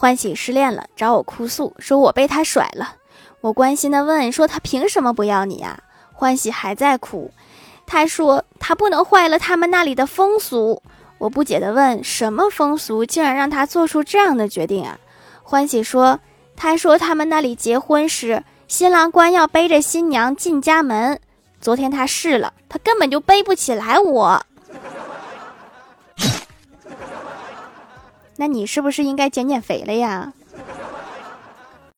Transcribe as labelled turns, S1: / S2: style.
S1: 欢喜失恋了，找我哭诉，说我被他甩了。我关心的问，说他凭什么不要你呀？欢喜还在哭，他说他不能坏了他们那里的风俗。我不解的问，什么风俗竟然让他做出这样的决定啊？欢喜说，他说他们那里结婚时，新郎官要背着新娘进家门。昨天他试了，他根本就背不起来我。那你是不是应该减减肥了呀？